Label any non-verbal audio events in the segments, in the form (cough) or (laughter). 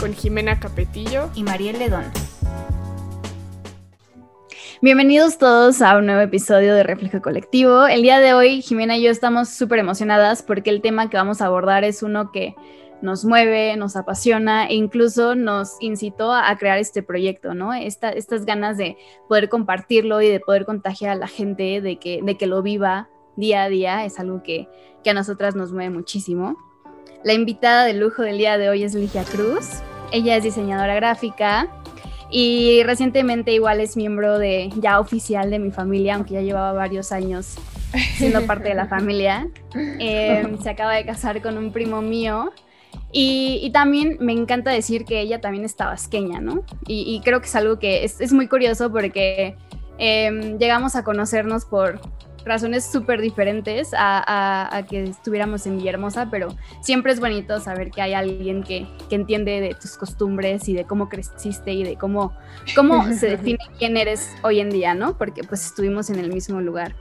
Con Jimena Capetillo y Mariel Ledón. Bienvenidos todos a un nuevo episodio de Reflejo Colectivo. El día de hoy, Jimena y yo estamos súper emocionadas porque el tema que vamos a abordar es uno que nos mueve, nos apasiona e incluso nos incitó a, crear este proyecto, ¿no? estas ganas de poder compartirlo y de poder contagiar a la gente, de que, de que lo viva día a día, es algo que, que a nosotras nos mueve muchísimo. La invitada de lujo del día de hoy es Ligia Cruz. Ella es diseñadora gráfica y recientemente igual es miembro de ya oficial de mi familia, aunque ya llevaba varios años siendo parte de la familia. (laughs) Eh, se acaba de casar con un primo mío y, también me encanta decir que ella también es tabasqueña, ¿no? Y, creo que es algo que es, muy curioso porque em, llegamos a conocernos por razones súper diferentes a, que estuviéramos en Villahermosa, pero siempre es bonito saber que hay alguien que, entiende de tus costumbres y de cómo creciste y de cómo, cómo (laughs) se define quién eres hoy en día, ¿no? Porque pues estuvimos en el mismo lugar.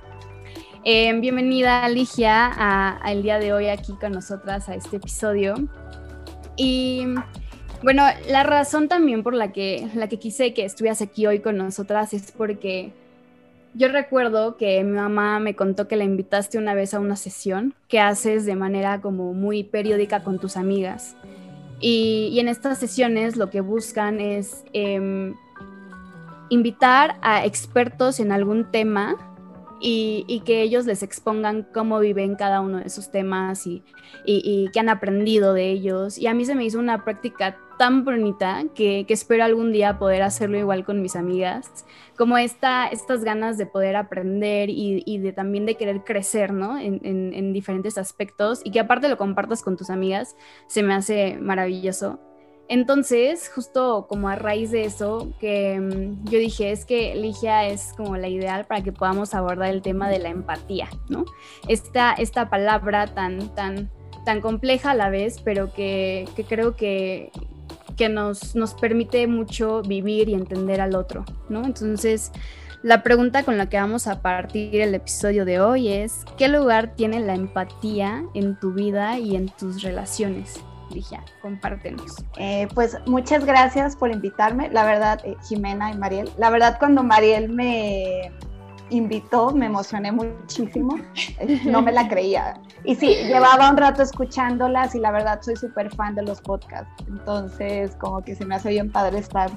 Em, bienvenida Ligia al día de hoy aquí con nosotras a este episodio. Y bueno, la razón también por la que, la que quise que estuvieras aquí hoy con nosotras es porque yo recuerdo que mi mamá me contó que la invitaste una vez a una sesión que haces de manera como muy periódica con tus amigas. Y, en estas sesiones lo que buscan es em, invitar a expertos en algún tema y, que ellos les expongan cómo viven cada uno de esos temas y, y, qué han aprendido de ellos. Y a mí se me hizo una práctica tan bonita que espero algún día poder hacerlo igual con mis amigas, como esta, estas ganas de poder aprender y, y de también de querer crecer, ¿no? En, en, en diferentes aspectos y que aparte lo compartas con tus amigas, se me hace maravilloso. Entonces, justo como a raíz de eso, que mm, yo dije, es que Ligia es como la ideal para que podamos abordar el tema de la empatía, ¿no? Esta, esta palabra tan, tan, tan compleja a la vez, pero que, creo que, que nos, nos permite mucho vivir y entender al otro, ¿no? Entonces, la pregunta con la que vamos a partir el episodio de hoy es, ¿qué lugar tiene la empatía en tu vida y en tus relaciones? Ligia, compártenos. Eh, pues muchas gracias por invitarme, la verdad, eh, Jimena y Mariel. La verdad, cuando Mariel me invitó, me emocioné muchísimo, (laughs) no me la creía. Y sí, llevaba un rato escuchándolas y la verdad soy súper fan de los podcasts, entonces como que se me hace bien padre estar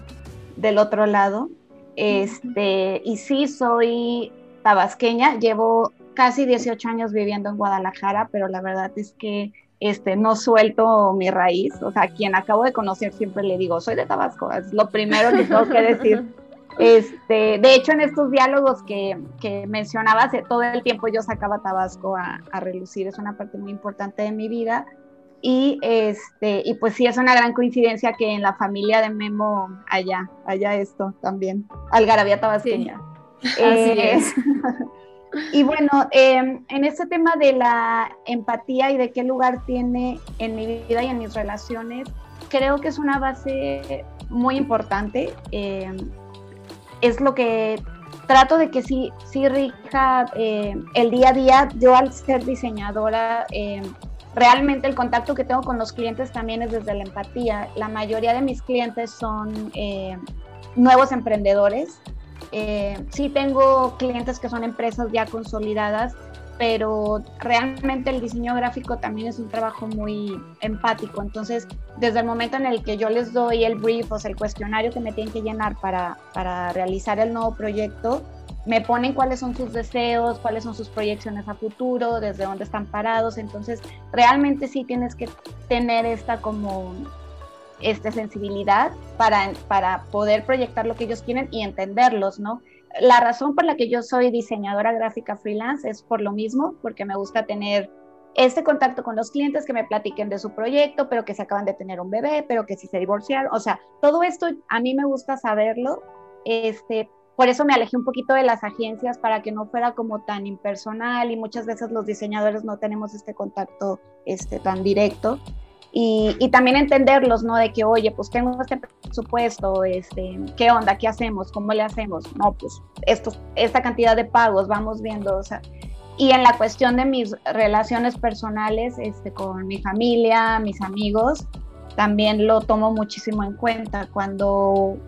del otro lado. Este, y sí, soy tabasqueña, llevo casi 18 años viviendo en Guadalajara, pero la verdad es que este, no suelto mi raíz. O sea, quien acabo de conocer siempre le digo, soy de Tabasco, es lo primero que tengo que decir. (laughs) Este, de hecho, en estos diálogos que, que mencionabas, todo el tiempo yo sacaba Tabasco a, a, relucir, es una parte muy importante de mi vida. Y, este, y pues sí, es una gran coincidencia que en la familia de Memo haya, haya esto también, algarabía tabasqueña. Así eh, es. (laughs) Y bueno, em, en este tema de la empatía y de qué lugar tiene en mi vida y en mis relaciones, creo que es una base muy importante. Em, es lo que trato de que sí, sí rija em, el día a día. Yo al ser diseñadora, realmente el contacto que tengo con los clientes también es desde la empatía. La mayoría de mis clientes son nuevos emprendedores eh, sí tengo clientes que son empresas ya consolidadas, pero realmente el diseño gráfico también es un trabajo muy empático. Entonces, desde el momento en el que yo les doy el brief, o sea, el cuestionario que me tienen que llenar para, para realizar el nuevo proyecto, me ponen cuáles son sus deseos, cuáles son sus proyecciones a futuro, desde dónde están parados. Entonces, realmente sí tienes que tener esta como esta sensibilidad para, para poder proyectar lo que ellos quieren y entenderlos, ¿no? La razón por la que yo soy diseñadora gráfica freelance es por lo mismo, porque me gusta tener este contacto con los clientes que me platiquen de su proyecto, pero que se acaban de tener un bebé, pero que si se divorciaron, o sea, todo esto a mí me gusta saberlo, este, por eso me alejé un poquito de las agencias para que no fuera como tan impersonal y muchas veces los diseñadores no tenemos este contacto este, tan directo. Y, y, también entenderlos, ¿no? De que, oye, pues tengo este presupuesto, este, ¿qué onda? ¿Qué hacemos? ¿Cómo le hacemos? No, pues esto, esta cantidad de pagos, vamos viendo, o sea, y en la cuestión de mis relaciones personales este, con mi familia, mis amigos, también lo tomo muchísimo en cuenta. Cuando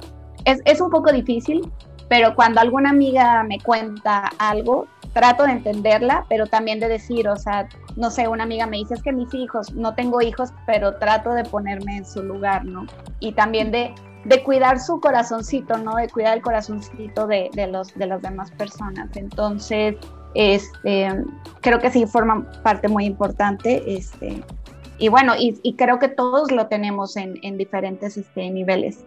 es, es, un poco difícil, pero cuando alguna amiga me cuenta algo, trato de entenderla, pero también de decir, o sea, no sé, una amiga me dice, es que mis hijos, no tengo hijos, pero trato de ponerme en su lugar, ¿no? Y también de, de cuidar su corazoncito, ¿no? De cuidar el corazoncito de, de, los, de las demás personas. Entonces, este, creo que sí forma parte muy importante. Este, y bueno, y, creo que todos lo tenemos en, en diferentes este, niveles.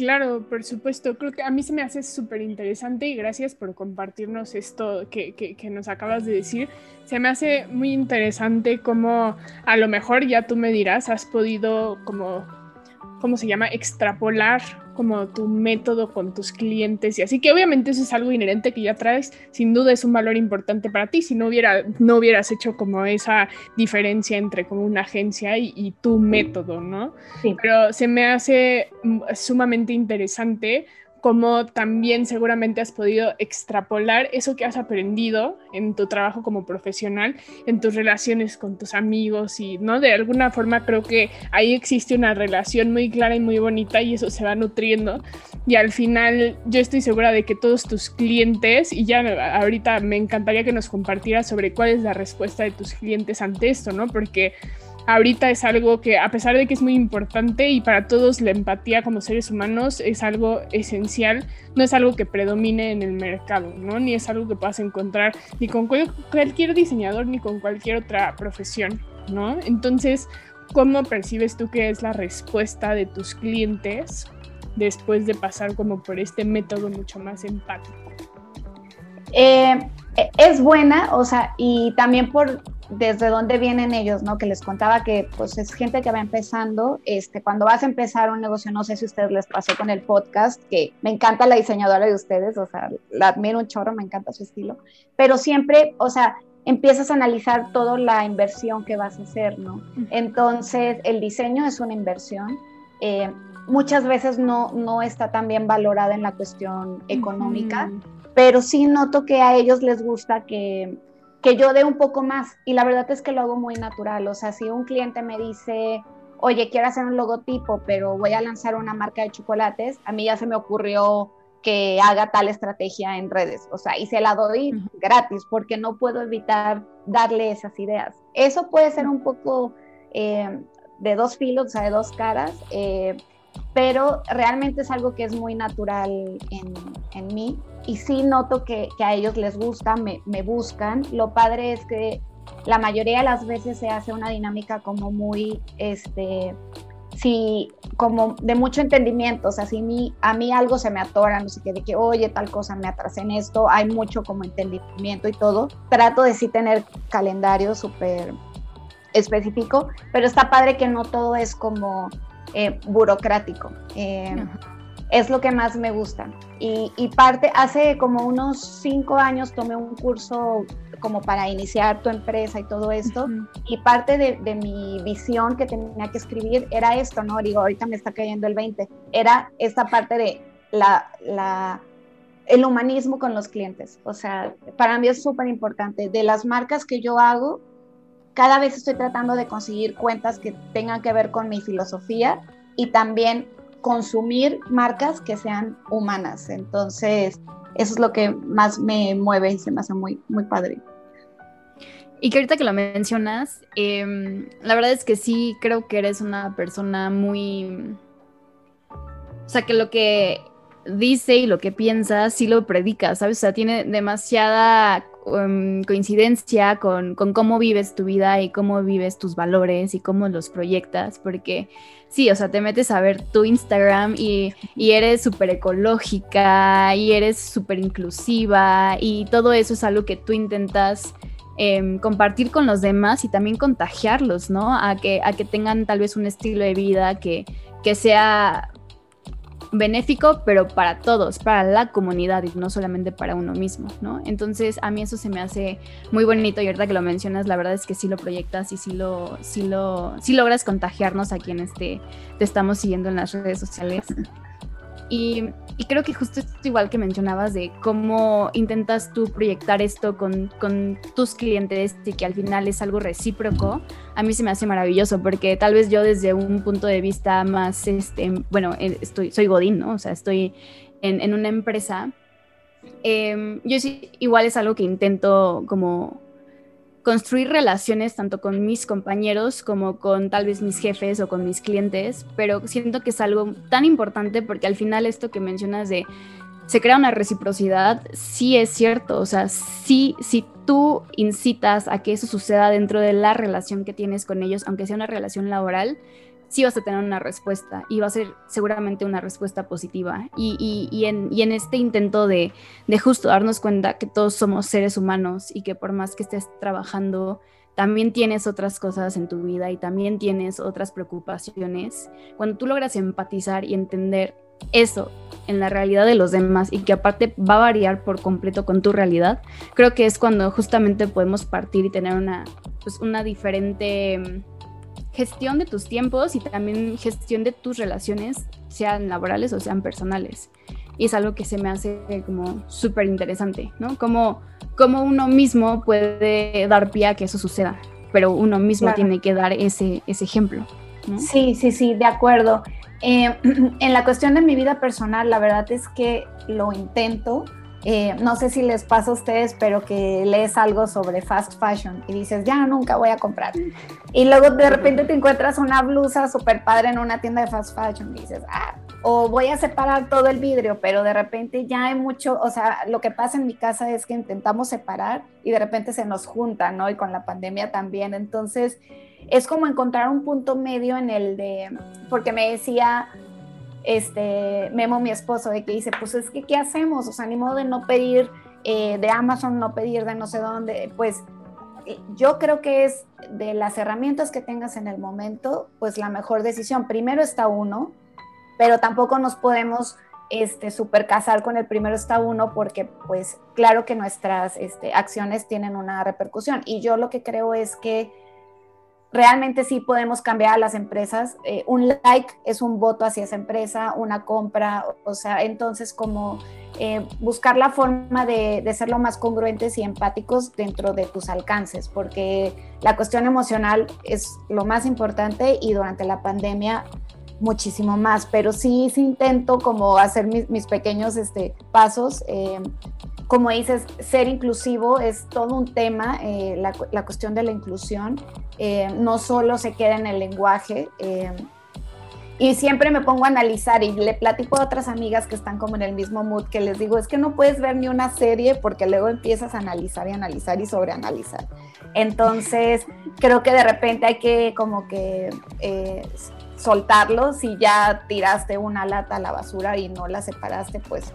Claro, por supuesto. Creo que a mí se me hace súper interesante y gracias por compartirnos esto que, que, nos acabas de decir. Se me hace muy interesante cómo a lo mejor ya tú me dirás, has podido como, ¿cómo se llama? Extrapolar como tu método con tus clientes y así que obviamente eso es algo inherente que ya traes, sin duda es un valor importante para ti, si no, hubiera, no hubieras hecho como esa diferencia entre como una agencia y, tu método, ¿no? Pero se me hace sumamente interesante como también seguramente has podido extrapolar eso que has aprendido en tu trabajo como profesional, en tus relaciones con tus amigos y, ¿no? De alguna forma creo que ahí existe una relación muy clara y muy bonita y eso se va nutriendo y al final yo estoy segura de que todos tus clientes, y ya ahorita me encantaría que nos compartieras sobre cuál es la respuesta de tus clientes ante esto, ¿no? Porque ahorita es algo que a pesar de que es muy importante y para todos la empatía como seres humanos es algo esencial, no es algo que predomine en el mercado, ¿no? Ni es algo que puedas encontrar ni con cualquier diseñador ni con cualquier otra profesión, ¿no? Entonces, ¿cómo percibes tú que es la respuesta de tus clientes después de pasar como por este método mucho más empático? Eh, es buena, o sea, y también por desde dónde vienen ellos, ¿no? Que les contaba que pues es gente que va empezando, este, cuando vas a empezar un negocio, no sé si a ustedes les pasó con el podcast, que me encanta la diseñadora de ustedes, o sea, la admiro un chorro, me encanta su estilo, pero siempre, o sea, empiezas a analizar toda la inversión que vas a hacer, ¿no? Entonces, el diseño es una inversión. Eh, muchas veces no, no está tan bien valorada en la cuestión económica, pero sí noto que a ellos les gusta que que yo dé un poco más. Y la verdad es que lo hago muy natural. O sea, si un cliente me dice, oye, quiero hacer un logotipo, pero voy a lanzar una marca de chocolates, a mí ya se me ocurrió que haga tal estrategia en redes. O sea, y se la doy gratis porque no puedo evitar darle esas ideas. Eso puede ser un poco eh, de dos filos, o sea, de dos caras. Eh, pero realmente es algo que es muy natural en, en mí y sí noto que, que, a ellos les gusta, me, me, buscan. Lo padre es que la mayoría de las veces se hace una dinámica como muy, este, sí, como de mucho entendimiento, o sea, si mi, a mí algo se me atora, no sé qué, de que, oye, tal cosa, me atrasé en esto, hay mucho como entendimiento y todo. Trato de sí tener calendario súper específico, pero está padre que no todo es como eh, burocrático. Eh, es lo que más me gusta. Y, parte, hace como unos cinco años tomé un curso como para iniciar tu empresa y todo esto. Y parte de, mi visión que tenía que escribir era esto, ¿no? Digo, ahorita me está cayendo el 20. Era esta parte de la, la el humanismo con los clientes. O sea, para mí es súper importante. De las marcas que yo hago, cada vez estoy tratando de conseguir cuentas que tengan que ver con mi filosofía y también consumir marcas que sean humanas. Entonces, eso es lo que más me mueve y se me hace muy, muy padre. Y que ahorita que lo mencionas, em, la verdad es que sí creo que eres una persona muy... O sea, que lo que dice y lo que piensa sí lo predica, ¿sabes? O sea, tiene demasiada um, coincidencia con, cómo vives tu vida y cómo vives tus valores y cómo los proyectas, porque sí, o sea, te metes a ver tu Instagram y, y eres súper ecológica y eres súper inclusiva y todo eso es algo que tú intentas em, compartir con los demás y también contagiarlos, ¿no? A que, a que tengan tal vez un estilo de vida que, que sea benéfico, pero para todos, para la comunidad y no solamente para uno mismo, ¿no? Entonces a mí eso se me hace muy bonito y ahorita que lo mencionas, la verdad es que sí lo proyectas y sí lo, sí lo, sí logras contagiarnos a quienes te, te estamos siguiendo en las redes sociales. Y, creo que justo esto igual que mencionabas de cómo intentas tú proyectar esto con, tus clientes y que al final es algo recíproco, a mí se me hace maravilloso porque tal vez yo desde un punto de vista más, este, bueno, eh, estoy, soy Godín, ¿no? O sea, estoy en, en una empresa. Em, yo sí, igual es algo que intento como construir relaciones tanto con mis compañeros como con tal vez mis jefes o con mis clientes, pero siento que es algo tan importante porque al final esto que mencionas de se crea una reciprocidad, sí es cierto, o sea, sí, si tú incitas a que eso suceda dentro de la relación que tienes con ellos, aunque sea una relación laboral, sí vas a tener una respuesta y va a ser seguramente una respuesta positiva. Y, y, en, y en, este intento de, de, justo darnos cuenta que todos somos seres humanos y que por más que estés trabajando, también tienes otras cosas en tu vida y también tienes otras preocupaciones. Cuando tú logras empatizar y entender eso en la realidad de los demás y que aparte va a variar por completo con tu realidad, creo que es cuando justamente podemos partir y tener una, pues una diferente gestión de tus tiempos y también gestión de tus relaciones, sean laborales o sean personales. Y es algo que se me hace como súper interesante, ¿no? Como, como uno mismo puede dar pie a que eso suceda, pero uno mismo tiene que dar ese, ese ejemplo. Sí, sí, sí, de acuerdo. Eh, (clears throat) en la cuestión de mi vida personal, la verdad es que lo intento, eh, no sé si les pasa a ustedes, pero que lees algo sobre fast fashion y dices, ya nunca voy a comprar. Y luego de repente te encuentras una blusa súper padre en una tienda de fast fashion y dices, ah, o voy a separar todo el vidrio, pero de repente ya hay mucho, o sea, lo que pasa en mi casa es que intentamos separar y de repente se nos junta, ¿no? Y con la pandemia también. Entonces, es como encontrar un punto medio en el de, porque me decía este, Memo, mi esposo, de que dice, pues es que, ¿qué hacemos? O sea, ni modo de no pedir eh, de Amazon, no pedir de no sé dónde, pues eh, yo creo que es de las herramientas que tengas en el momento, pues la mejor decisión. Primero está uno, pero tampoco nos podemos este, super casar con el primero está uno porque pues claro que nuestras este, acciones tienen una repercusión. Y yo lo que creo es que realmente sí podemos cambiar a las empresas. Eh, un like es un voto hacia esa empresa, una compra, o sea, entonces como eh, buscar la forma de, ser lo más congruentes y empáticos dentro de tus alcances, porque la cuestión emocional es lo más importante y durante la pandemia muchísimo más, pero sí, sí intento como hacer mis, pequeños este, pasos. Eh, como dices, ser inclusivo es todo un tema, eh, la, la, cuestión de la inclusión, eh, no solo se queda en el lenguaje. y siempre me pongo a analizar y le platico a otras amigas que están como en el mismo mood que les digo, es que no puedes ver ni una serie porque luego empiezas a analizar y analizar y sobreanalizar. Entonces, creo que de repente hay que como que soltarlo, si ya tiraste una lata a la basura y no la separaste, pues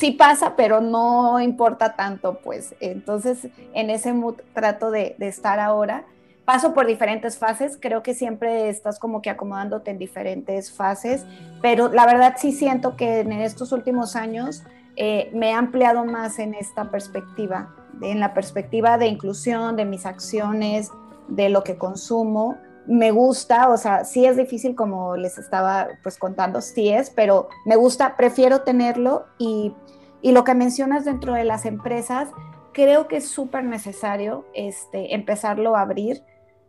sí pasa, pero no importa tanto, pues. Entonces, en ese mood trato de, estar ahora. Paso por diferentes fases, creo que siempre estás como que acomodándote en diferentes fases, pero la verdad sí siento que en estos últimos años eh, me he ampliado más en esta perspectiva, en la perspectiva de inclusión, de mis acciones, de lo que consumo me gusta, o sea, sí es difícil como les estaba pues contando, sí es, pero me gusta, prefiero tenerlo y, lo que mencionas dentro de las empresas, creo que es súper necesario este, empezarlo a abrir.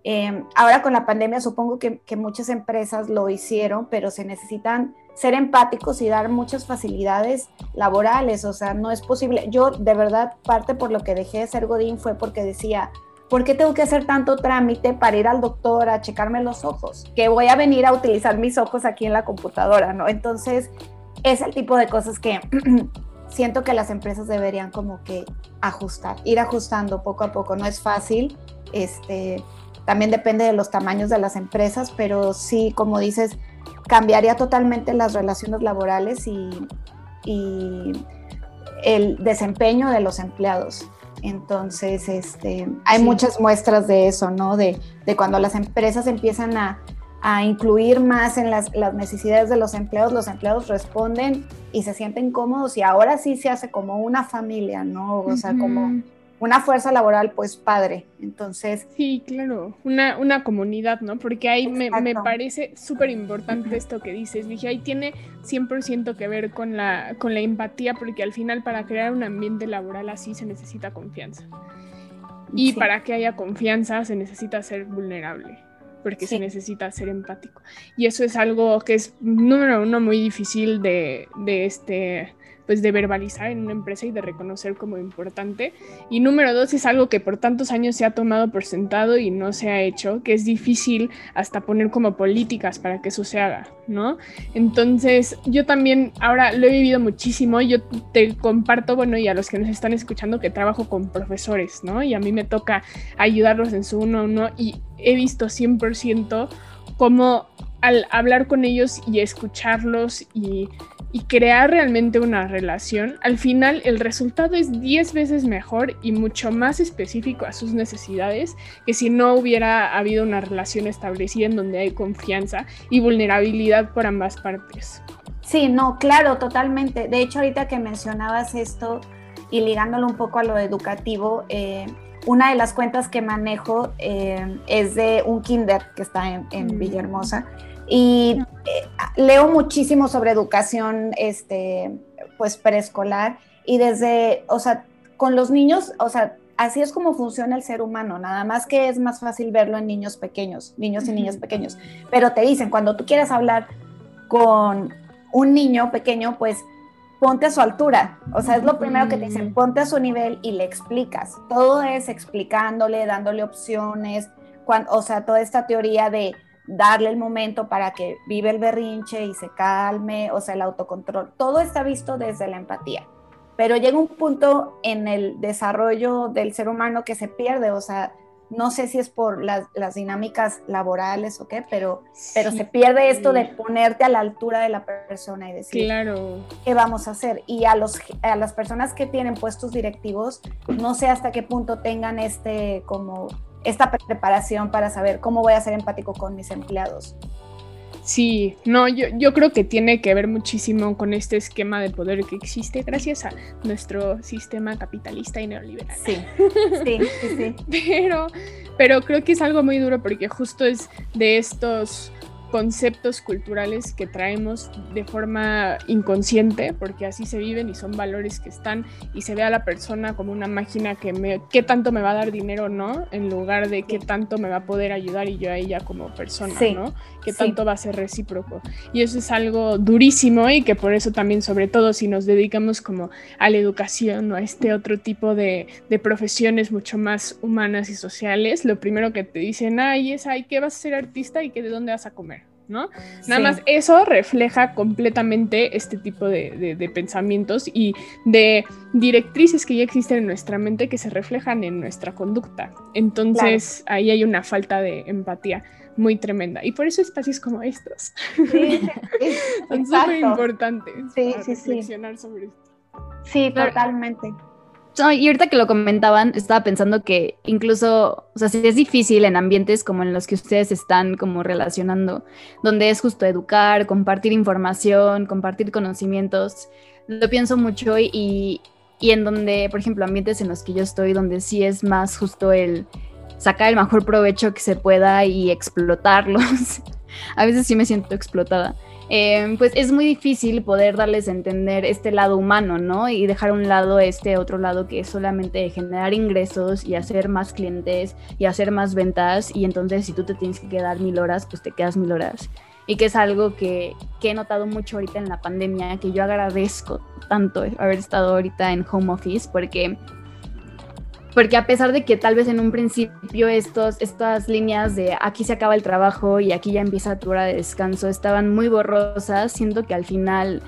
Em, ahora con la pandemia supongo que, que, muchas empresas lo hicieron, pero se necesitan ser empáticos y dar muchas facilidades laborales, o sea, no es posible. Yo de verdad parte por lo que dejé de ser Godín fue porque decía, ¿por qué tengo que hacer tanto trámite para ir al doctor a checarme los ojos? Que voy a venir a utilizar mis ojos aquí en la computadora, ¿no? Entonces, es el tipo de cosas que (clears throat) siento que las empresas deberían como que ajustar, ir ajustando poco a poco. No es fácil, este, también depende de los tamaños de las empresas, pero sí, como dices, cambiaría totalmente las relaciones laborales y, y el desempeño de los empleados Entonces, este, hay muchas muestras de eso, ¿no? De, de cuando las empresas empiezan a, a incluir más en las, las, necesidades de los empleados, los empleados responden y se sienten cómodos y ahora sí se hace como una familia, ¿no? O sea, como una fuerza laboral pues padre. Entonces... Sí, claro, una, una comunidad, ¿no? Porque ahí me, me, parece súper importante esto que dices, dije, ahí tiene 100% que ver con la, con la empatía, porque al final para crear un ambiente laboral así se necesita confianza. Y para que haya confianza se necesita ser vulnerable porque se necesita ser empático. Y eso es algo que es, número uno, muy difícil de, de este pues de verbalizar en una empresa y de reconocer como importante. Y número dos es algo que por tantos años se ha tomado por sentado y no se ha hecho, que es difícil hasta poner como políticas para que eso se haga, ¿no? Entonces yo también ahora lo he vivido muchísimo, yo te comparto, bueno, y a los que nos están escuchando que trabajo con profesores, ¿no? Y a mí me toca ayudarlos en su uno a uno y he visto 100% cómo al hablar con ellos y escucharlos y y crear realmente una relación, al final el resultado es 10 veces mejor y mucho más específico a sus necesidades que si no hubiera habido una relación establecida en donde hay confianza y vulnerabilidad por ambas partes. Sí, no, claro, totalmente. De hecho, ahorita que mencionabas esto y ligándolo un poco a lo educativo, eh, una de las cuentas que manejo eh, es de un kinder que está en, en mm. Y eh, leo muchísimo sobre educación, este, pues preescolar y desde, o sea, con los niños, o sea, así es como funciona el ser humano, nada más que es más fácil verlo en niños pequeños, niños y niñas pequeños. Pero te dicen, cuando tú quieres hablar con un niño pequeño, pues ponte a su altura. O sea, es lo primero que te dicen, ponte a su nivel y le explicas. Todo es explicándole, dándole opciones, o sea, toda esta teoría de darle el momento para que vive el berrinche y se calme, o sea, el autocontrol. Todo está visto desde la empatía. Pero llega un punto en el desarrollo del ser humano que se pierde, o sea, no sé si es por las, dinámicas laborales o qué, pero, pero se pierde esto de ponerte a la altura de la persona y decir, claro. ¿qué vamos a hacer? Y a, los, a las personas que tienen puestos directivos, no sé hasta qué punto tengan este como esta preparación para saber cómo voy a ser empático con mis empleados. Sí, no, yo, yo creo que tiene que ver muchísimo con este esquema de poder que existe gracias a nuestro sistema capitalista y neoliberal. Sí, (laughs) sí, sí, sí. Pero, pero creo que es algo muy duro porque justo es de estos conceptos culturales que traemos de forma inconsciente, porque así se viven y son valores que están y se ve a la persona como una máquina que me, qué tanto me va a dar dinero o no, en lugar de qué tanto me va a poder ayudar y yo a ella como persona, ¿no? Qué tanto va a ser recíproco. Y eso es algo durísimo y que por eso también, sobre todo si nos dedicamos como a la educación o a este otro tipo de, de profesiones mucho más humanas y sociales, lo primero que te dicen, ay, es, ay, ¿qué vas a ser artista y que de dónde vas a comer? ¿No? Nada más eso refleja completamente este tipo de, pensamientos y de directrices que ya existen en nuestra mente que se reflejan en nuestra conducta. Entonces ahí hay una falta de empatía muy tremenda. Y por eso espacios como estos (laughs) son súper importantes sí, para reflexionar sobre esto. Sí, totalmente y ahorita que lo comentaban, estaba pensando que incluso, o sea, si es difícil en ambientes como en los que ustedes están como relacionando, donde es justo educar, compartir información, compartir conocimientos, lo pienso mucho y, y en donde, por ejemplo, ambientes en los que yo estoy, donde sí es más justo el sacar el mejor provecho que se pueda y explotarlos. (laughs) a veces sí me siento explotada. Em, pues es muy difícil poder darles a entender este lado humano, ¿no? Y dejar a un lado este otro lado que es solamente generar ingresos y hacer más clientes y hacer más ventas. Y entonces si tú te tienes que quedar mil horas, pues te quedas mil horas. Y que es algo que, que he notado mucho ahorita en la pandemia, que yo agradezco tanto haber estado ahorita en home office, porque porque a pesar de que tal vez en un principio estos, estas líneas de aquí se acaba el trabajo y aquí ya empieza tu hora de descanso estaban muy borrosas, siento que al final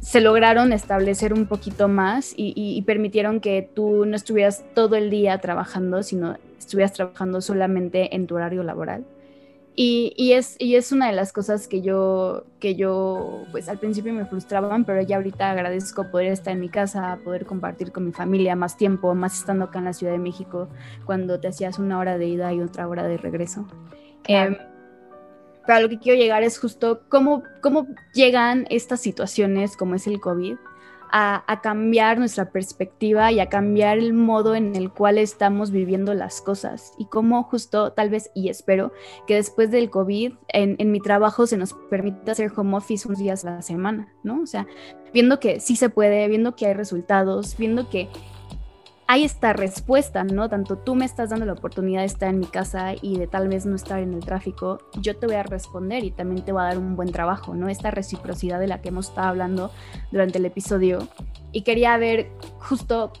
se lograron establecer un poquito más y, permitieron que tú no estuvieras todo el día trabajando, sino estuvieras trabajando solamente en tu horario laboral. Y, es, y es una de las cosas que yo, que yo, pues al principio me frustraban, pero ya ahorita agradezco poder estar en mi casa, poder compartir con mi familia más tiempo, más estando acá en la Ciudad de México, cuando te hacías una hora de ida y otra hora de regreso. Em, pero a lo que quiero llegar es justo cómo, cómo llegan estas situaciones como es el COVID a, cambiar nuestra perspectiva y a cambiar el modo en el cual estamos viviendo las cosas y cómo justo tal vez y espero que después del COVID en, en mi trabajo se nos permita hacer home office unos días a la semana, ¿no? O sea, viendo que sí se puede, viendo que hay resultados, viendo que hay esta respuesta, ¿no? Tanto tú me estás dando la oportunidad de estar en mi casa y de tal vez no estar en el tráfico, yo te voy a responder y también te voy a dar un buen trabajo, ¿no? Esta reciprocidad de la que hemos estado hablando durante el episodio. Y quería ver justo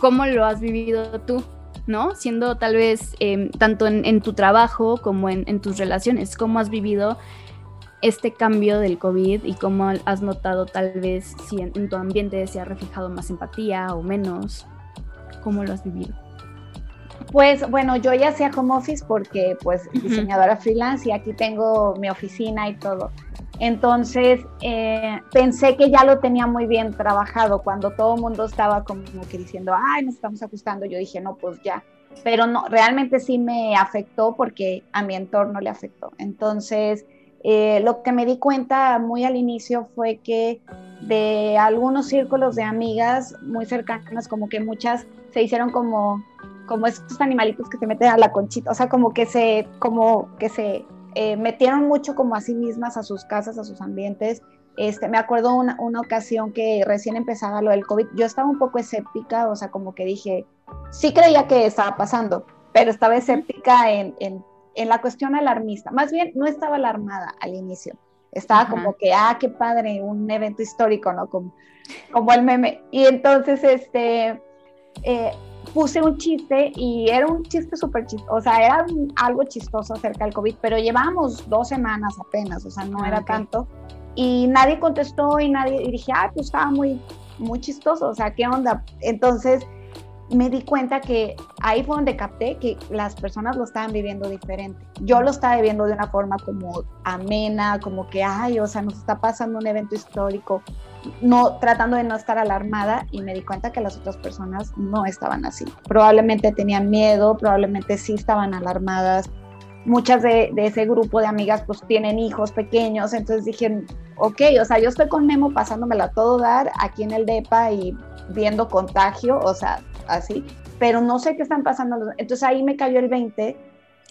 cómo lo has vivido tú, ¿no? Siendo tal vez em, tanto en, tu trabajo como en, tus relaciones, cómo has vivido este cambio del COVID y cómo has notado tal vez si en, en tu ambiente se ha reflejado más empatía o menos. ¿Cómo lo has vivido? Pues bueno, yo ya hacía home office porque pues diseñadora freelance y aquí tengo mi oficina y todo. Entonces eh, pensé que ya lo tenía muy bien trabajado cuando todo el mundo estaba como que diciendo, ay, nos estamos ajustando. Yo dije, no, pues ya. Pero no, realmente sí me afectó porque a mi entorno le afectó. Entonces, eh, lo que me di cuenta muy al inicio fue que de algunos círculos de amigas muy cercanas, como que muchas se hicieron como, como estos animalitos que se meten a la conchita, o sea, como que se, como que se eh, metieron mucho como a sí mismas, a sus casas, a sus ambientes. Este, me acuerdo una, una ocasión que recién empezaba lo del COVID, yo estaba un poco escéptica, o sea, como que dije, sí creía que estaba pasando, pero estaba escéptica en, en, en la cuestión alarmista. Más bien, no estaba alarmada al inicio. Estaba como que, ah, qué padre, un evento histórico, ¿no? Como, como el meme. Y entonces, este, eh, puse un chiste y era un chiste súper chistoso, o sea, era algo chistoso acerca del COVID, pero llevábamos dos semanas apenas, o sea, no era ah, tanto. Y nadie contestó y nadie, y dije, ah, pues estaba muy, muy chistoso, o sea, ¿qué onda? Entonces me di cuenta que ahí fue donde capté que las personas lo estaban viviendo diferente. Yo lo estaba viviendo de una forma como amena, como que, ay, o sea, nos está pasando un evento histórico, no tratando de no estar alarmada y me di cuenta que las otras personas no estaban así. Probablemente tenían miedo, probablemente sí estaban alarmadas. Muchas de, ese grupo de amigas pues tienen hijos pequeños, entonces dije, ok, o sea, yo estoy con Memo pasándomela todo dar aquí en el DEPA y viendo contagio, o sea, así, pero no sé qué están pasando. Entonces ahí me cayó el 20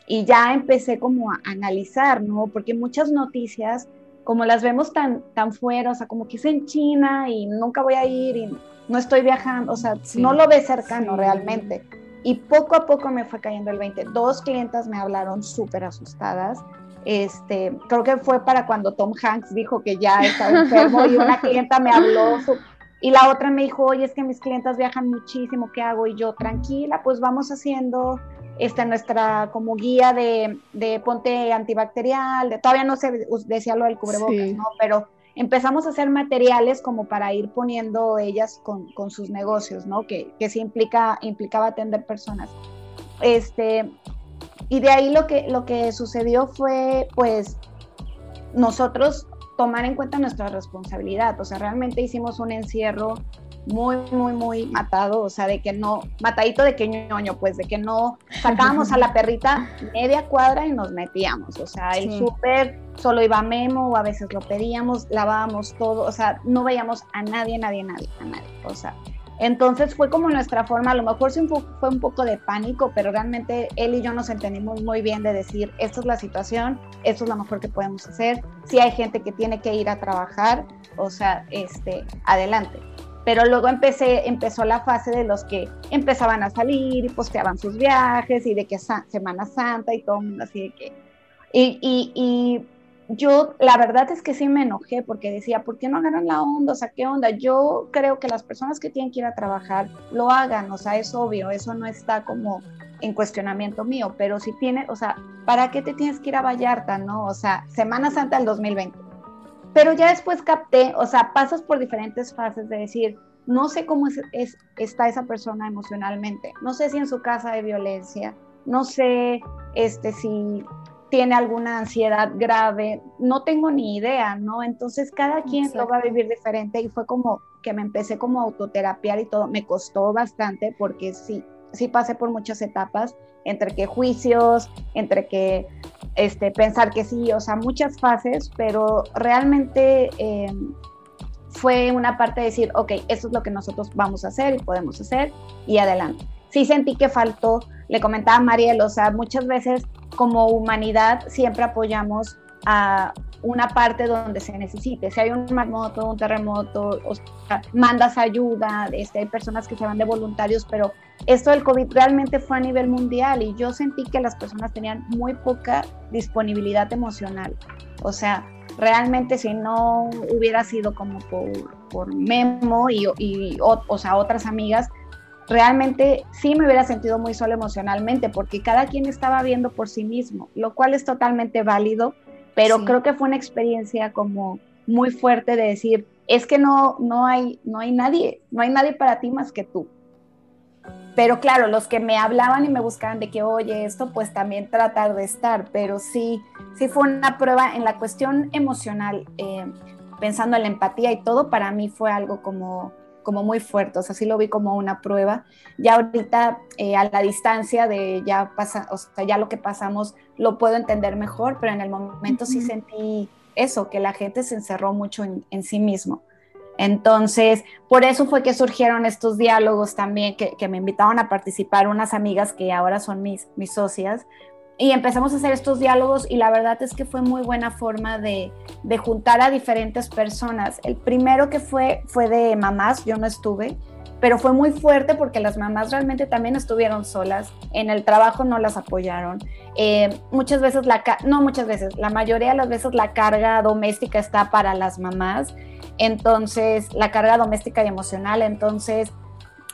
y ya empecé como a analizar, ¿no? Porque muchas noticias como las vemos tan, tan fuera, o sea, como que es en China y nunca voy a ir y no estoy viajando, o sea, no lo ves cercano realmente. Y poco a poco me fue cayendo el 20. Dos clientas me hablaron súper asustadas. Este, creo que fue para cuando Tom Hanks dijo que ya estaba enfermo y una (laughs) clienta me habló y la otra me dijo, oye, es que mis clientas viajan muchísimo, ¿qué hago? Y yo, tranquila, pues vamos haciendo esta nuestra como guía de, de, ponte antibacterial, de, todavía no se decía lo del cubrebocas, ¿no? Pero empezamos a hacer materiales como para ir poniendo ellas con, con sus negocios, ¿no? Que, que sí implica, implicaba atender personas. Este, y de ahí lo que, lo que sucedió fue, pues, nosotros tomar en cuenta nuestra responsabilidad, o sea, realmente hicimos un encierro muy, muy, muy matado, o sea, de que no, matadito de que ñoño, pues de que no sacábamos a la perrita media cuadra y nos metíamos, o sea, el súper solo iba Memo o a veces lo pedíamos, lavábamos todo, o sea, no veíamos a nadie, nadie, nadie, a nadie, o sea, entonces fue como nuestra forma, a lo mejor fue un poco de pánico, pero realmente él y yo nos entendimos muy bien de decir, esta es la situación, esto es lo mejor que podemos hacer, si hay gente que tiene que ir a trabajar, o sea, este, adelante pero luego empecé, empezó la fase de los que empezaban a salir y posteaban sus viajes y de que Semana Santa y todo el mundo así de que... Y, y, yo la verdad es que sí me enojé porque decía, ¿por qué no agarran la onda? O sea, ¿qué onda? Yo creo que las personas que tienen que ir a trabajar lo hagan, o sea, es obvio, eso no está como en cuestionamiento mío, pero si tiene, o sea, ¿para qué te tienes que ir a Vallarta, no? O sea, Semana Santa del 2020 pero ya después capté, o sea, pasas por diferentes fases de decir, no sé cómo es, está esa persona emocionalmente, no sé si en su casa hay violencia, no sé este, si tiene alguna ansiedad grave, no tengo ni idea, ¿no? Entonces cada quien lo va a vivir diferente y fue como que me empecé como a autoterapiar y todo, me costó bastante porque sí, sí pasé por muchas etapas, entre que juicios, entre que este, pensar que sí, o sea, muchas fases, pero realmente eh, fue una parte de decir, ok, eso es lo que nosotros vamos a hacer y podemos hacer y adelante. Sí sentí que faltó, le comentaba a Mariel, o sea, muchas veces como humanidad siempre apoyamos a una parte donde se necesite. Si hay un maremoto, un terremoto, mandas ayuda, este, hay personas que se van de voluntarios, pero esto del COVID realmente fue a nivel mundial y yo sentí que las personas tenían muy poca disponibilidad emocional. O sea, realmente si no hubiera sido como por, Memo y o sea, otras amigas, realmente sí me hubiera sentido muy solo emocionalmente porque cada quien estaba viendo por sí mismo, lo cual es totalmente válido, pero creo que fue una experiencia como muy fuerte de decir, es que no, no, hay, no hay nadie, no hay nadie para ti más que tú. Pero claro, los que me hablaban y me buscaban de que, oye, esto, pues también tratar de estar, pero sí, sí fue una prueba en la cuestión emocional, eh, pensando en la empatía y todo, para mí fue algo como como muy fuerte, o sea, sí lo vi como una prueba. Ya ahorita eh, a la distancia de ya pasa, o sea, ya lo que pasamos lo puedo entender mejor, pero en el momento sí sentí eso, que la gente se encerró mucho en, sí mismo. Entonces, por eso fue que surgieron estos diálogos también, que, que, me invitaron a participar unas amigas que ahora son mis, mis socias, y empezamos a hacer estos diálogos y la verdad es que fue muy buena forma de, de, juntar a diferentes personas. El primero que fue fue de mamás, yo no estuve, pero fue muy fuerte porque las mamás realmente también estuvieron solas, en el trabajo no las apoyaron. Eh, muchas veces, la, no muchas veces, la mayoría de las veces la carga doméstica está para las mamás, entonces la carga doméstica y emocional, entonces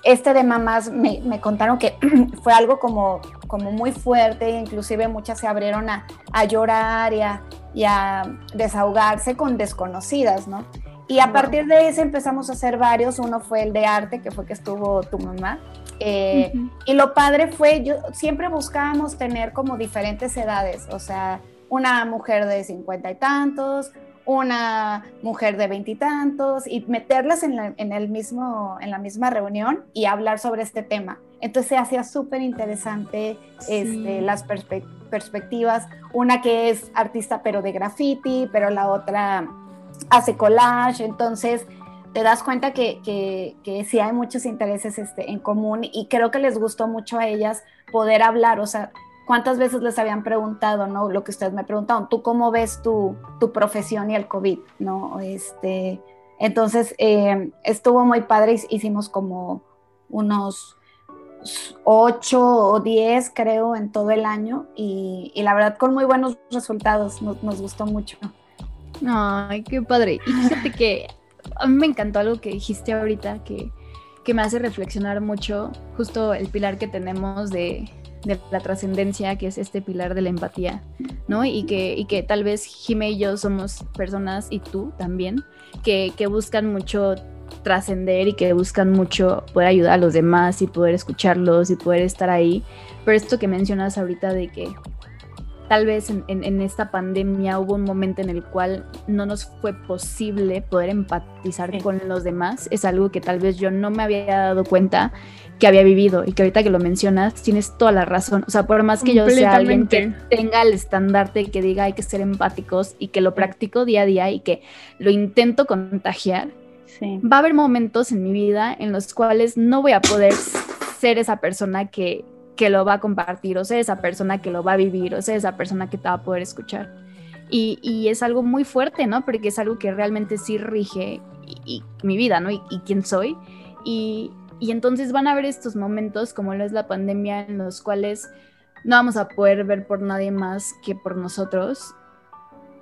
este de mamás me, me contaron que (clears throat) fue algo como, como muy fuerte, inclusive muchas se abrieron a, a llorar y a, y a, desahogarse con desconocidas, ¿no? Y a partir de ese empezamos a hacer varios, uno fue el de arte, que fue que estuvo tu mamá, eh, y lo padre fue, yo siempre buscábamos tener como diferentes edades, o sea, una mujer de cincuenta y tantos, una mujer de veintitantos y, meterlas en la, en, el mismo, en la misma reunión y hablar sobre este tema. Entonces se hacía súper interesante este, las perspectivas. Una que es artista pero de graffiti, pero la otra hace collage. Entonces te das cuenta que, que, que sí hay muchos intereses este, en común y creo que les gustó mucho a ellas poder hablar. O sea, cuántas veces les habían preguntado, ¿no? Lo que ustedes me preguntaron, ¿tú cómo ves tu, tu profesión y el COVID, ¿no? Este, entonces, eh, estuvo muy padre, hicimos como unos ocho o diez, creo, en todo el año y, y la verdad con muy buenos resultados, nos, nos, gustó mucho. Ay, qué padre. Y fíjate que a mí me encantó algo que dijiste ahorita que, que me hace reflexionar mucho, justo el pilar que tenemos de, de la trascendencia, que es este pilar de la empatía, ¿no? Y que, y que tal vez Jime y yo somos personas, y tú también, que, que buscan mucho trascender y que buscan mucho poder ayudar a los demás y poder escucharlos y poder estar ahí. Pero esto que mencionas ahorita de que tal vez en, en, esta pandemia hubo un momento en el cual no nos fue posible poder empatizar con los demás, es algo que tal vez yo no me había dado cuenta que había vivido y que ahorita que lo mencionas tienes toda la razón. O sea, por más que yo sea alguien que tenga el estandarte que diga hay que ser empáticos y que lo practico día a día y que lo intento contagiar, va a haber momentos en mi vida en los cuales no voy a poder ser esa persona que, que lo va a compartir, o ser esa persona que lo va a vivir, o ser esa persona que te va a poder escuchar. Y, y es algo muy fuerte, ¿no? Porque es algo que realmente sí rige y, mi vida, ¿no? Y, y quién soy. Y, y entonces van a haber estos momentos, como lo es la pandemia, en los cuales no vamos a poder ver por nadie más que por nosotros.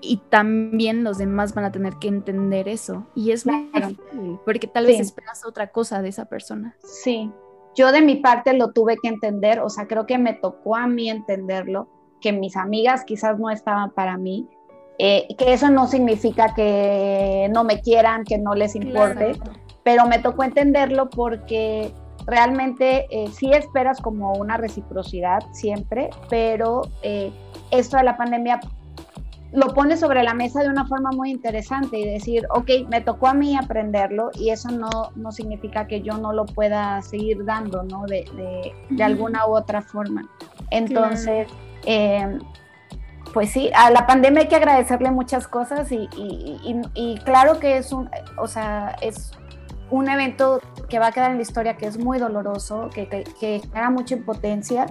Y también los demás van a tener que entender eso. Y es muy difícil, porque tal vez esperas otra cosa de esa persona. Sí, yo de mi parte lo tuve que entender, o sea, creo que me tocó a mí entenderlo, que mis amigas quizás no estaban para mí, eh, que eso no significa que no me quieran, que no les importe, pero me tocó entenderlo porque realmente eh, sí esperas como una reciprocidad siempre, pero eh, esto de la pandemia lo pone sobre la mesa de una forma muy interesante y decir, ok, me tocó a mí aprenderlo y eso no, no significa que yo no lo pueda seguir dando, ¿no? De, de, alguna u otra forma. Entonces, em, pues sí, a la pandemia hay que agradecerle muchas cosas y, y, y, claro que es un, o sea, es un evento que va a quedar en la historia que es muy doloroso, que, que, que genera mucha impotencia,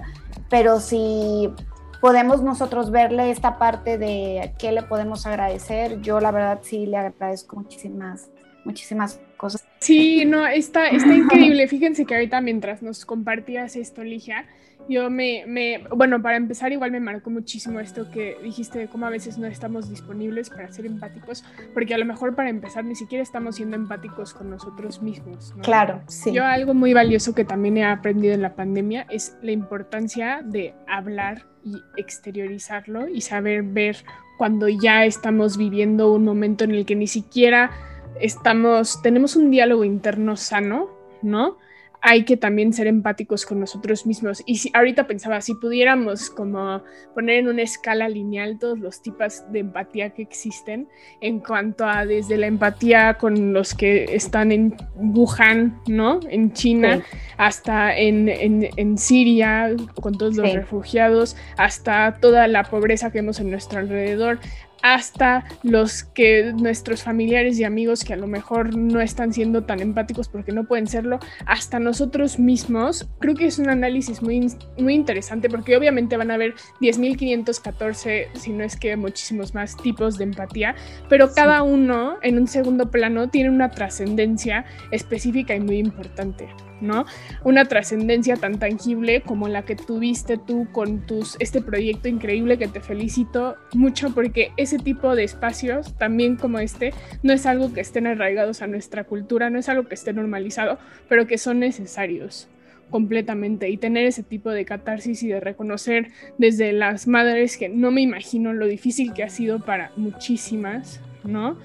pero si podemos nosotros verle esta parte de qué le podemos agradecer. Yo la verdad sí le agradezco muchísimas, muchísimas cosas. Sí, no, está, está (laughs) increíble. Fíjense que ahorita mientras nos compartías esto, Ligia, yo me, me, bueno, para empezar igual me marcó muchísimo esto que dijiste de cómo a veces no estamos disponibles para ser empáticos, porque a lo mejor para empezar ni siquiera estamos siendo empáticos con nosotros mismos. Claro, sí. Yo algo muy valioso que también he aprendido en la pandemia es la importancia de hablar y exteriorizarlo y saber ver cuando ya estamos viviendo un momento en el que ni siquiera estamos, tenemos un diálogo interno sano, ¿no? Hay que también ser empáticos con nosotros mismos. Y si ahorita pensaba, si pudiéramos como poner en una escala lineal todos los tipos de empatía que existen, en cuanto a desde la empatía con los que están en Wuhan, ¿no? En China, hasta en, en, Siria, con todos los refugiados, hasta toda la pobreza que vemos en nuestro alrededor, hasta los que nuestros familiares y amigos que a lo mejor no están siendo tan empáticos porque no pueden serlo, hasta nosotros mismos, creo que es un análisis muy, muy interesante porque obviamente van a haber 10.514, si no es que muchísimos más tipos de empatía, pero cada uno en un segundo plano tiene una trascendencia específica y muy importante. ¿No? Una trascendencia tan tangible como la que tuviste tú con tus, este proyecto increíble que te felicito mucho porque ese tipo de espacios, también como este, no es algo que estén arraigados a nuestra cultura, no es algo que esté normalizado, pero que son necesarios completamente y tener ese tipo de catarsis y de reconocer desde las madres que no me imagino lo difícil que ha sido para muchísimas, ¿no?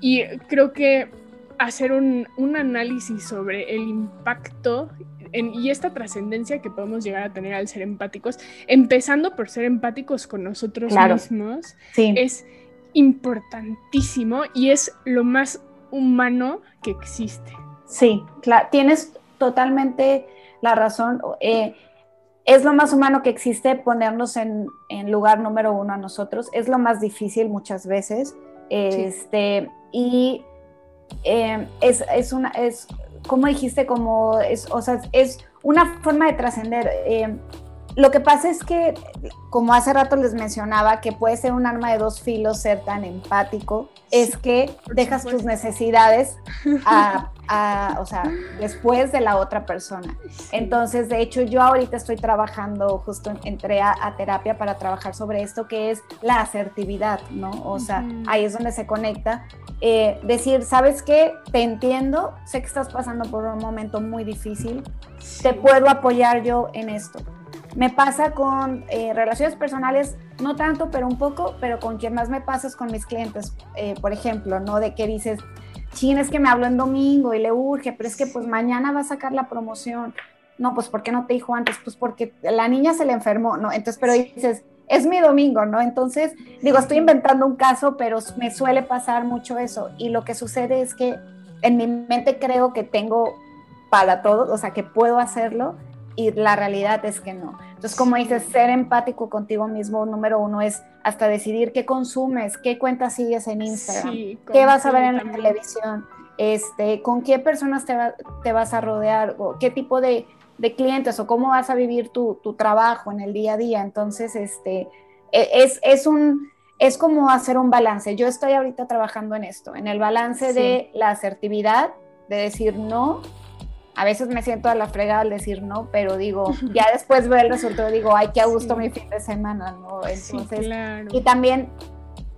Y creo que hacer un, análisis sobre el impacto y esta trascendencia que podemos llegar a tener al ser empáticos, empezando por ser empáticos con nosotros mismos, es importantísimo y es lo más humano que existe. Sí, tienes totalmente la razón. Eh, es lo más humano que existe ponernos en, lugar número uno a nosotros. Es lo más difícil muchas veces. Este, Y Em, es, es, una, es, como dijiste, como es, o sea, es una forma de trascender. Em, lo que pasa es que, como hace rato les mencionaba, que puede ser un arma de dos filos ser tan empático, es que dejas tus necesidades a, (laughs) o sea, después de la otra persona. Entonces, de hecho, yo ahorita estoy trabajando, justo entré a, terapia para trabajar sobre esto, que es la asertividad, ¿no? O sea, ahí es donde se conecta. Eh, decir, ¿sabes qué? Te entiendo, sé que estás pasando por un momento muy difícil, te puedo apoyar yo en esto me pasa con eh, relaciones personales, no tanto, pero un poco, pero con quien más me pasa es con mis clientes, eh, por ejemplo, ¿no? De que dices, chin, es que me habló en domingo y le urge, pero es que pues mañana va a sacar la promoción. No, pues ¿por qué no te dijo antes? Pues porque la niña se le enfermó, ¿no? Entonces, pero dices, es mi domingo, ¿no? Entonces, digo, estoy inventando un caso, pero me suele pasar mucho eso. Y lo que sucede es que en mi mente creo que tengo para todo, o sea, que puedo hacerlo, y la realidad es que no. Entonces, como dices, ser empático contigo mismo, número uno, es hasta decidir qué consumes, qué cuentas sigues en Instagram, qué vas a ver en la televisión, este, con qué personas te, te vas a rodear, o qué tipo de, de, clientes o cómo vas a vivir tu, tu, trabajo en el día a día. Entonces, este, e, es, es un... Es como hacer un balance. Yo estoy ahorita trabajando en esto, en el balance de la asertividad, de decir no, a veces me siento a la fregada al decir no, pero digo, ya después veo el resultado, digo, ay, qué a gusto mi fin de semana, ¿no? Entonces, y también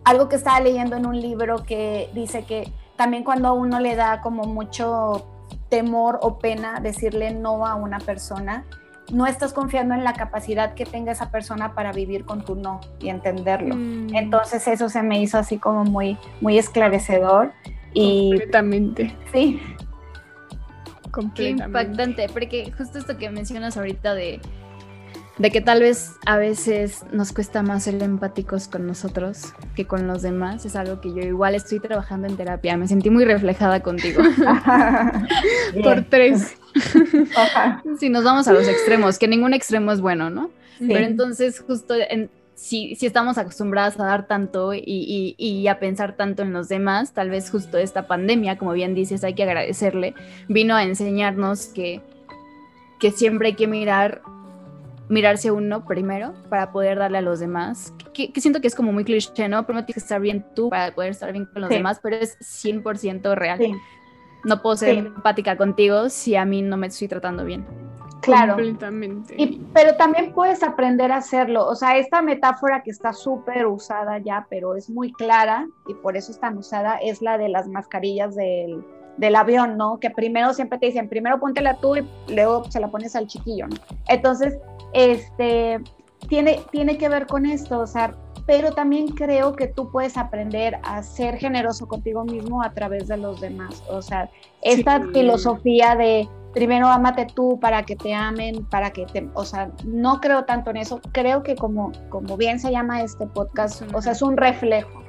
algo que estaba leyendo en un libro que dice que también cuando a uno le da como mucho temor o pena decirle no a una persona, no estás confiando en la capacidad que tenga esa persona para vivir con tu no y entenderlo. Mm. Entonces eso se me hizo así como muy, muy esclarecedor. Y, Completamente. Sí, Qué impactante, porque justo esto que mencionas ahorita de, de que tal vez a veces nos cuesta más ser empáticos con nosotros que con los demás, es algo que yo igual estoy trabajando en terapia. Me sentí muy reflejada contigo. (laughs) (laughs) Por tres. si nos vamos a los extremos, que ningún extremo es bueno, ¿no? Pero entonces justo en, si, si, estamos acostumbradas a dar tanto y, y, y, a pensar tanto en los demás, tal vez justo esta pandemia, como bien dices, hay que agradecerle, vino a enseñarnos que, que siempre hay que mirar mirarse uno primero para poder darle a los demás. Que, siento que es como muy cliché, ¿no? Primero tienes que estar bien tú para poder estar bien con los demás, pero es 100% real. No puedo ser empática contigo si a mí no me estoy tratando bien. Claro. pero también puedes aprender a hacerlo. O sea, esta metáfora que está súper usada ya, pero es muy clara y por eso es tan usada, es la de las mascarillas del, del avión, ¿no? Que primero siempre te dicen, primero póntela tú y luego se la pones al chiquillo, ¿no? Entonces, este, tiene, tiene que ver con esto, o sea, pero también creo que tú puedes aprender a ser generoso contigo mismo a través de los demás. O sea, esta filosofía de primero amate tú para que te amen, para que te, o sea, no creo tanto en eso, creo que como, como bien se llama este podcast, o sea, es un reflejo.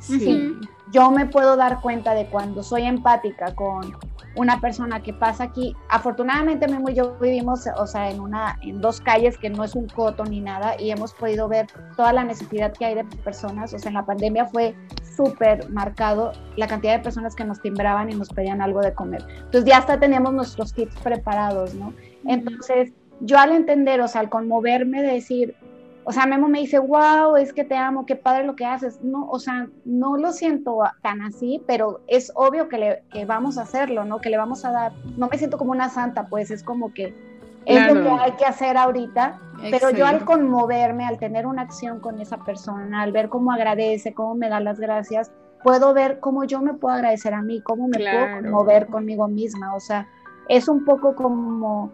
Sí. Yo me puedo dar cuenta de cuando soy empática con una persona que pasa aquí. Afortunadamente Memo y yo vivimos, o sea, en una, en dos calles que no es un coto ni nada y hemos podido ver toda la necesidad que hay de personas. O sea, en la pandemia fue súper marcado la cantidad de personas que nos timbraban y nos pedían algo de comer. Entonces ya hasta teníamos nuestros kits preparados, ¿no? Entonces yo al entender, o sea, al conmoverme de decir, o sea, Memo me dice, wow, es que te amo, qué padre lo que haces. No, o sea, no lo siento tan así, pero es obvio que, le, que vamos a hacerlo, ¿no? Que le vamos a dar, no me siento como una santa, pues es como que es lo que hay que hacer ahorita, pero yo al conmoverme, al tener una acción con esa persona, al ver cómo agradece, cómo me da las gracias, puedo ver cómo yo me puedo agradecer a mí, cómo me puedo conmover conmigo misma, o sea, es un poco como,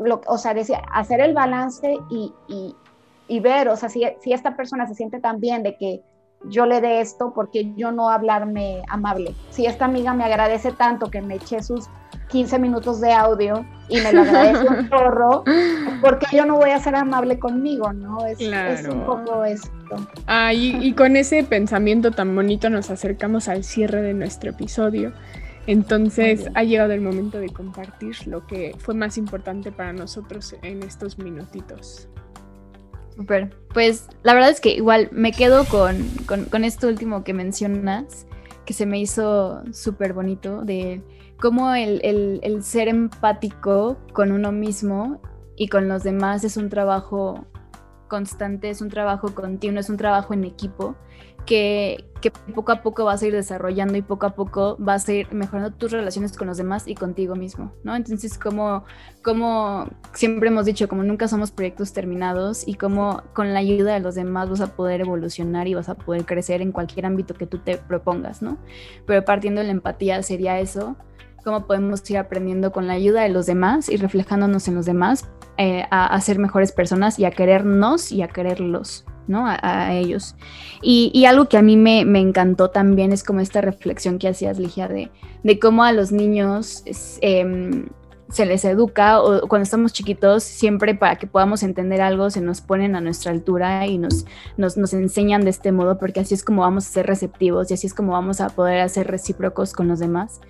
lo, o sea, decía, hacer el balance y, y, y ver, o sea, si, si esta persona se siente tan bien de que yo le dé esto, porque yo no hablarme amable? Si esta amiga me agradece tanto que me eché sus 15 minutos de audio y me lo agradece un (laughs) chorro, porque yo no voy a ser amable conmigo, ¿no? Es, es un poco esto. Ah, y, con ese pensamiento tan bonito nos acercamos al cierre de nuestro episodio. Entonces ha llegado el momento de compartir lo que fue más importante para nosotros en estos minutitos. Super. Pues la verdad es que igual me quedo con, con, esto último que mencionas, que se me hizo súper bonito, de cómo el, el, ser empático con uno mismo y con los demás es un trabajo constante, es un trabajo continuo, es un trabajo en equipo que, poco a poco vas a ir desarrollando y poco a poco vas a ir mejorando tus relaciones con los demás y contigo mismo, ¿no? Entonces, como, como siempre hemos dicho, como nunca somos proyectos terminados y como con la ayuda de los demás vas a poder evolucionar y vas a poder crecer en cualquier ámbito que tú te propongas, ¿no? Pero partiendo de la empatía sería eso, cómo podemos ir aprendiendo con la ayuda de los demás y reflejándonos en los demás eh, a, a ser mejores personas y a querernos y a quererlos. ¿no? A, ellos. Y, algo que a mí me, encantó también es como esta reflexión que hacías, Ligia, de, de cómo a los niños em, se les educa o cuando estamos chiquitos, siempre para que podamos entender algo, se nos ponen a nuestra altura y nos, nos, nos enseñan de este modo, porque así es como vamos a ser receptivos y así es como vamos a poder hacer recíprocos con los demás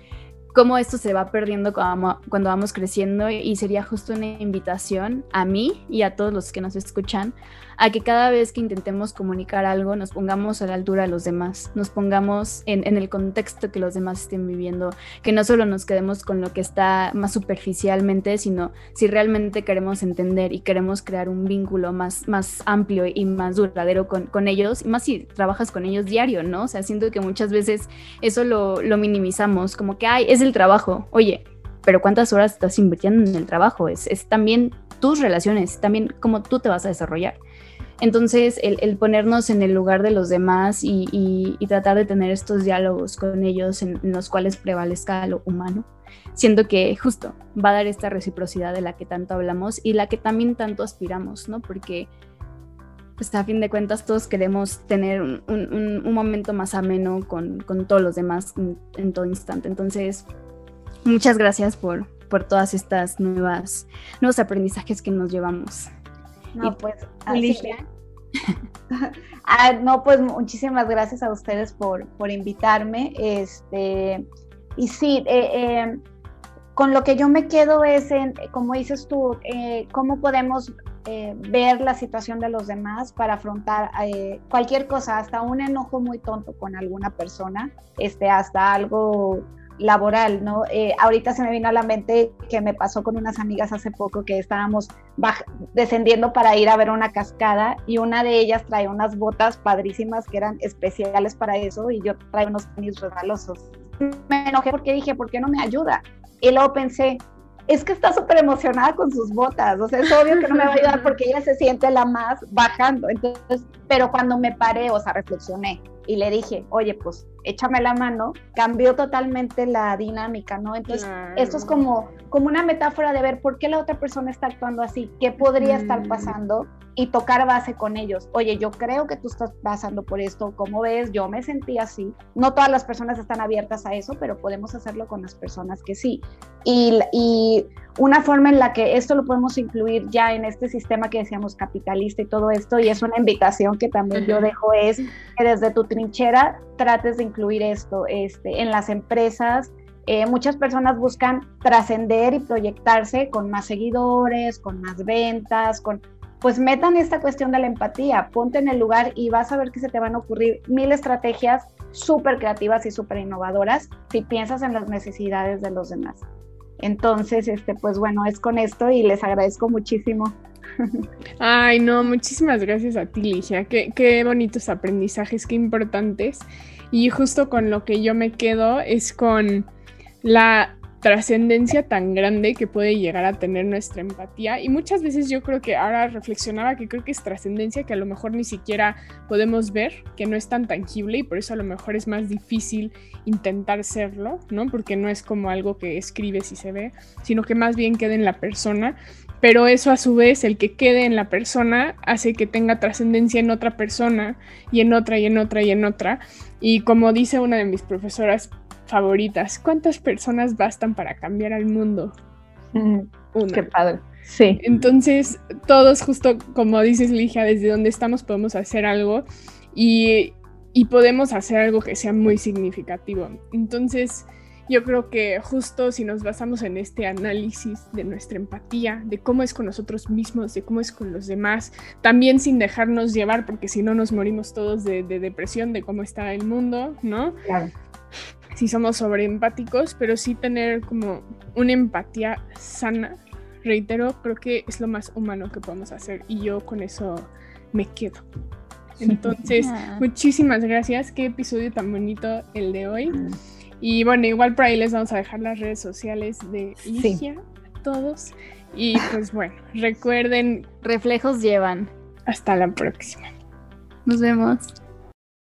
cómo esto se va perdiendo cuando vamos creciendo y sería justo una invitación a mí y a todos los que nos escuchan a que cada vez que intentemos comunicar algo nos pongamos a la altura de los demás, nos pongamos en, el contexto que los demás estén viviendo, que no solo nos quedemos con lo que está más superficialmente, sino si realmente queremos entender y queremos crear un vínculo más, más amplio y más duradero con, con ellos, y más si trabajas con ellos diario, ¿no? O sea, siento que muchas veces eso lo, lo minimizamos, como que, ay, es el trabajo, oye, pero ¿cuántas horas estás invirtiendo en el trabajo? Es, es también tus relaciones, también cómo tú te vas a desarrollar. Entonces, el, ponernos en el lugar de los demás y, tratar de tener estos diálogos con ellos en, los cuales prevalezca lo humano, siento que justo va a dar esta reciprocidad de la que tanto hablamos y la que también tanto aspiramos, ¿no? Porque pues a fin de cuentas todos queremos tener un, momento más ameno con, todos los demás en, todo instante. Entonces, muchas gracias por, por todas estas nuevas, nuevos aprendizajes que nos llevamos. No, pues, (laughs) ah, no, pues muchísimas gracias a ustedes por, por invitarme. Este, y sí, eh, eh, con lo que yo me quedo es en, como dices tú, eh, cómo podemos ver la situación de los demás para afrontar cualquier cosa, hasta un enojo muy tonto con alguna persona, este, hasta algo laboral, ¿no? Eh, ahorita se me vino a la mente que me pasó con unas amigas hace poco que estábamos descendiendo para ir a ver una cascada y una de ellas trae unas botas padrísimas que eran especiales para eso y yo traía unos tenis resbalosos. Me enojé porque dije, ¿por qué no me ayuda? Y luego pensé, es que está súper emocionada con sus botas, o sea, es obvio que no me va a ayudar (laughs) porque ella se siente la más bajando. Entonces, pero cuando me paré, o sea, reflexioné y le dije, oye, pues échame la mano, cambió totalmente la dinámica, ¿no? Entonces, esto es como, como una metáfora de ver por qué la otra persona está actuando así, qué podría estar mm. pasando y tocar base con ellos. Oye, yo creo que tú estás pasando por esto, ¿cómo ves? Yo me sentí así. No todas las personas están abiertas a eso, pero podemos hacerlo con las personas que sí. Y, y una forma en la que esto lo podemos incluir ya en este sistema que decíamos capitalista y todo esto, y es una invitación que también yo dejo, es que desde tu trinchera trates de incluir esto este, en las empresas. Eh, muchas personas buscan trascender y proyectarse con más seguidores, con más ventas, con pues metan esta cuestión de la empatía, ponte en el lugar y vas a ver que se te van a ocurrir mil estrategias súper creativas y súper innovadoras si piensas en las necesidades de los demás. Entonces, este, pues bueno, es con esto y les agradezco muchísimo. Ay, no, muchísimas gracias a ti, Ligia. Qué, qué bonitos aprendizajes, qué importantes. Y justo con lo que yo me quedo es con la trascendencia tan grande que puede llegar a tener nuestra empatía. Y muchas veces yo creo que ahora reflexionaba que creo que es trascendencia que a lo mejor ni siquiera podemos ver, que no es tan tangible y por eso a lo mejor es más difícil intentar serlo, ¿no? Porque no es como algo que escribes y se ve, sino que más bien queda en la persona. Pero eso a su vez, el que quede en la persona, hace que tenga trascendencia en otra persona y en otra y en otra y en otra. Y como dice una de mis profesoras, favoritas. ¿Cuántas personas bastan para cambiar al mundo? Una. Qué padre. Sí. Entonces, todos, justo como dices, Ligia, desde donde estamos podemos hacer algo y, y podemos hacer algo que sea muy significativo. Entonces, yo creo que justo si nos basamos en este análisis de nuestra empatía, de cómo es con nosotros mismos, de cómo es con los demás, también sin dejarnos llevar, porque si no nos morimos todos de, de depresión, de cómo está el mundo, ¿no? Claro si somos sobreempáticos, pero sí tener como una empatía sana. Reitero, creo que es lo más humano que podemos hacer y yo con eso me quedo. Entonces, (laughs) ah. muchísimas gracias. Qué episodio tan bonito el de hoy. Y bueno, igual por ahí les vamos a dejar las redes sociales de Ligia a todos. Y pues (laughs) bueno, recuerden. Reflejos llevan. Hasta la próxima. Nos vemos.